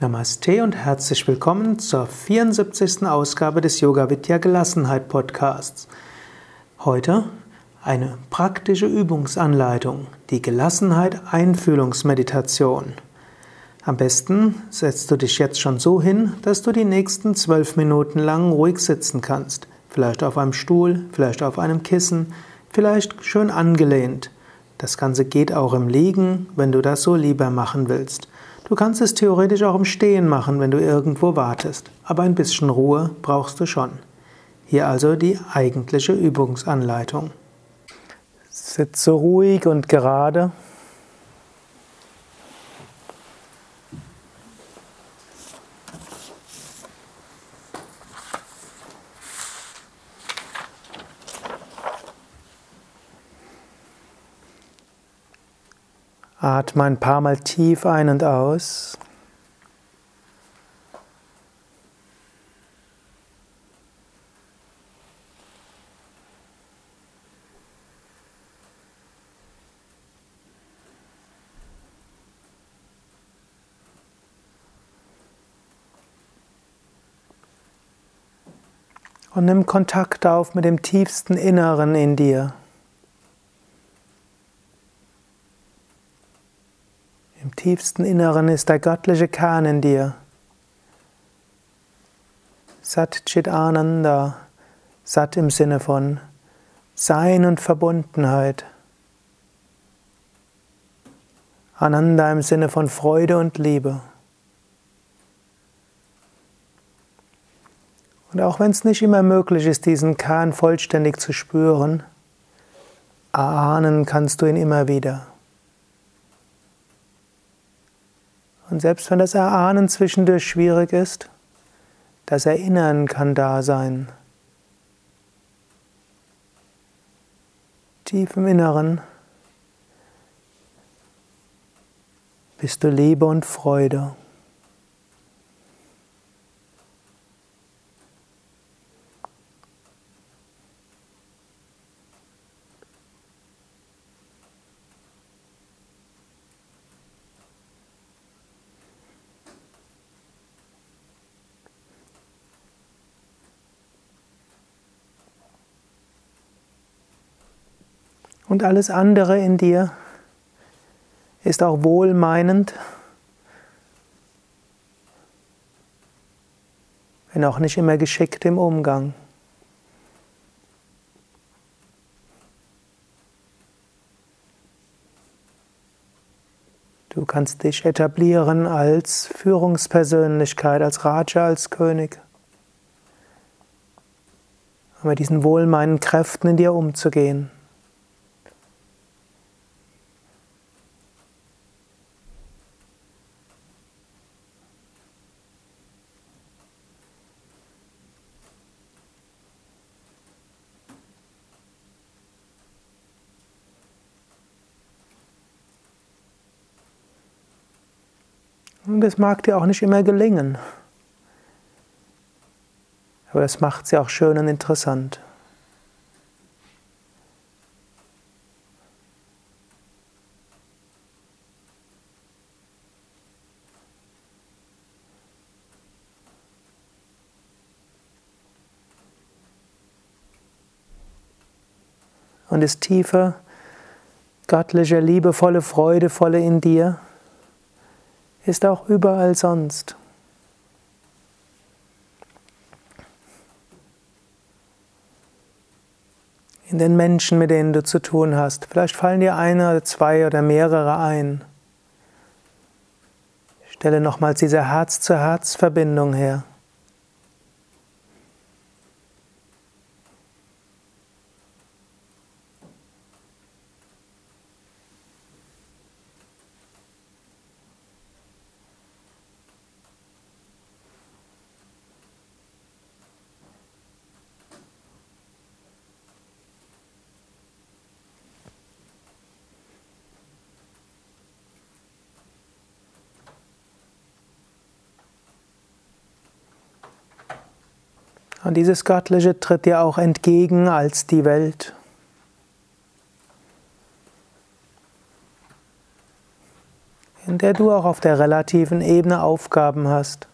Namaste und herzlich willkommen zur 74. Ausgabe des Yoga Vidya Gelassenheit Podcasts. Heute eine praktische Übungsanleitung, die Gelassenheit Einfühlungsmeditation. Am besten setzt du dich jetzt schon so hin, dass du die nächsten zwölf Minuten lang ruhig sitzen kannst. Vielleicht auf einem Stuhl, vielleicht auf einem Kissen, vielleicht schön angelehnt. Das Ganze geht auch im Liegen, wenn du das so lieber machen willst. Du kannst es theoretisch auch im Stehen machen, wenn du irgendwo wartest, aber ein bisschen Ruhe brauchst du schon. Hier also die eigentliche Übungsanleitung. Sitze ruhig und gerade. Atme ein paar Mal tief ein und aus. Und nimm Kontakt auf mit dem tiefsten Inneren in dir. Tiefsten Inneren ist der göttliche Kern in dir. Sat Chit Ananda, Sat im Sinne von Sein und Verbundenheit. Ananda im Sinne von Freude und Liebe. Und auch wenn es nicht immer möglich ist, diesen Kern vollständig zu spüren, erahnen kannst du ihn immer wieder. Und selbst wenn das Erahnen zwischendurch schwierig ist, das Erinnern kann da sein. Tief im Inneren bist du Liebe und Freude. Und alles andere in dir ist auch wohlmeinend, wenn auch nicht immer geschickt im Umgang. Du kannst dich etablieren als Führungspersönlichkeit, als Raja, als König. Um mit diesen wohlmeinenden Kräften in dir umzugehen. Das mag dir auch nicht immer gelingen. Aber das macht sie auch schön und interessant. Und das tiefe, göttliche, liebevolle, freudevolle in dir ist auch überall sonst. In den Menschen, mit denen du zu tun hast. Vielleicht fallen dir eine oder zwei oder mehrere ein. Stelle nochmals diese Herz-zu-Herz-Verbindung her. Und dieses Göttliche tritt dir auch entgegen als die Welt. in der du auch auf der relativen Ebene Aufgaben hast.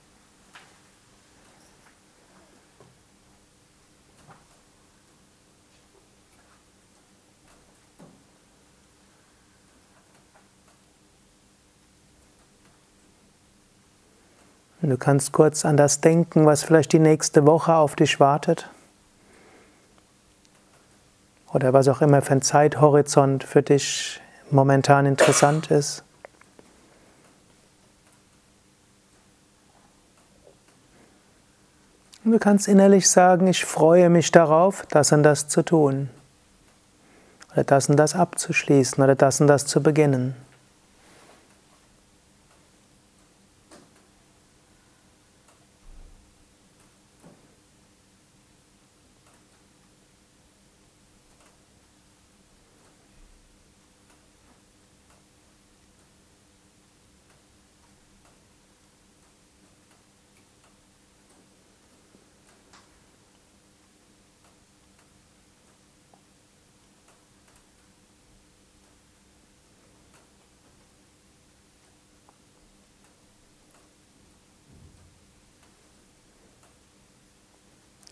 Du kannst kurz an das denken, was vielleicht die nächste Woche auf dich wartet. Oder was auch immer für ein Zeithorizont für dich momentan interessant ist. Und du kannst innerlich sagen, ich freue mich darauf, das und das zu tun. Oder das und das abzuschließen oder das und das zu beginnen.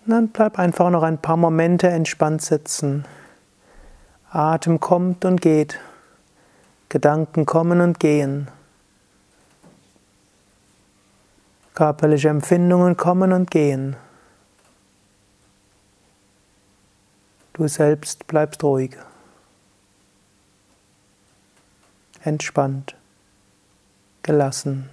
Dann bleib einfach noch ein paar Momente entspannt sitzen. Atem kommt und geht. Gedanken kommen und gehen. Körperliche Empfindungen kommen und gehen. Du selbst bleibst ruhig. Entspannt. Gelassen.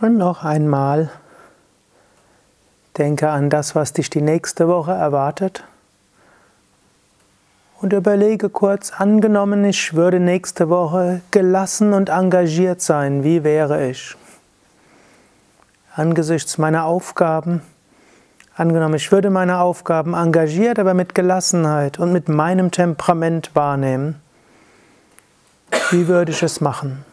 Und noch einmal denke an das, was dich die nächste Woche erwartet. Und überlege kurz, angenommen, ich würde nächste Woche gelassen und engagiert sein, wie wäre ich? Angesichts meiner Aufgaben, angenommen, ich würde meine Aufgaben engagiert, aber mit Gelassenheit und mit meinem Temperament wahrnehmen, wie würde ich es machen?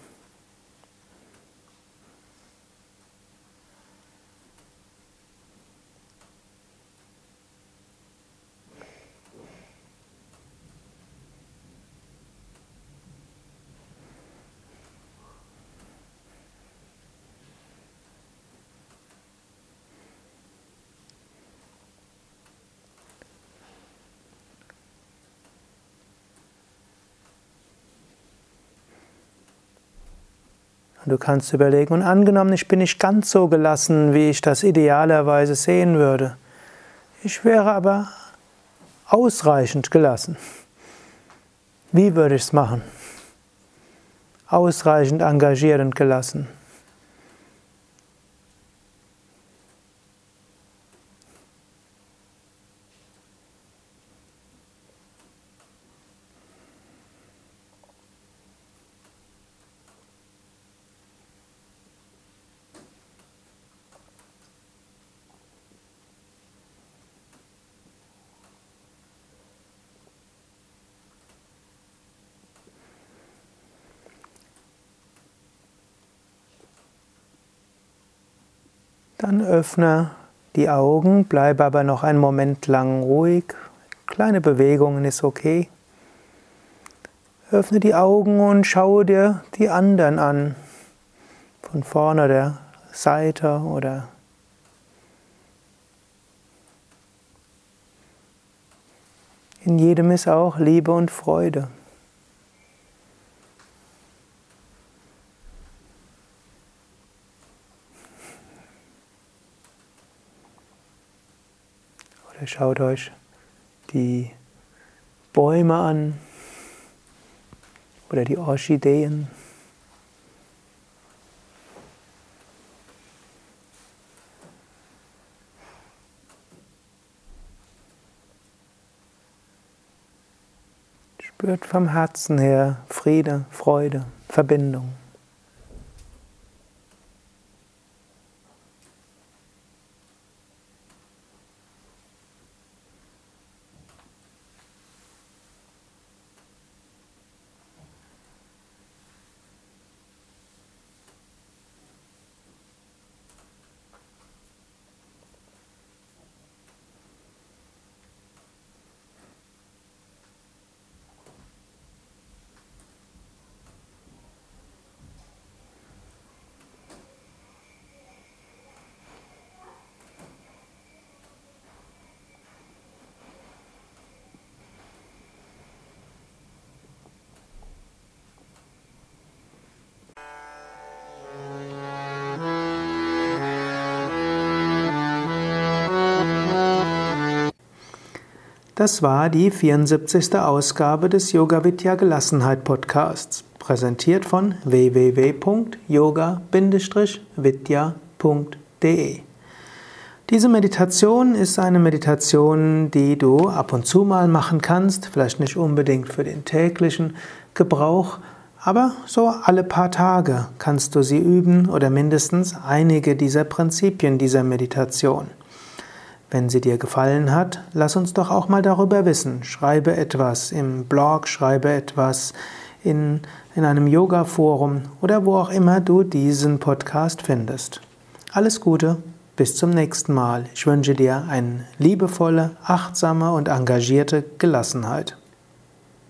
Du kannst überlegen, und angenommen, ich bin nicht ganz so gelassen, wie ich das idealerweise sehen würde. Ich wäre aber ausreichend gelassen. Wie würde ich es machen? Ausreichend engagiert und gelassen. Dann öffne die Augen, bleibe aber noch einen Moment lang ruhig. Kleine Bewegungen ist okay. Öffne die Augen und schaue dir die anderen an. Von vorne der Seite oder in jedem ist auch Liebe und Freude. Oder schaut euch die Bäume an oder die Orchideen. Spürt vom Herzen her Friede, Freude, Verbindung. Das war die 74. Ausgabe des Yoga Vidya Gelassenheit Podcasts, präsentiert von www.yoga-vidya.de. Diese Meditation ist eine Meditation, die du ab und zu mal machen kannst, vielleicht nicht unbedingt für den täglichen Gebrauch, aber so alle paar Tage kannst du sie üben oder mindestens einige dieser Prinzipien dieser Meditation. Wenn sie dir gefallen hat, lass uns doch auch mal darüber wissen. Schreibe etwas im Blog, schreibe etwas in, in einem Yoga-Forum oder wo auch immer du diesen Podcast findest. Alles Gute, bis zum nächsten Mal. Ich wünsche dir eine liebevolle, achtsame und engagierte Gelassenheit.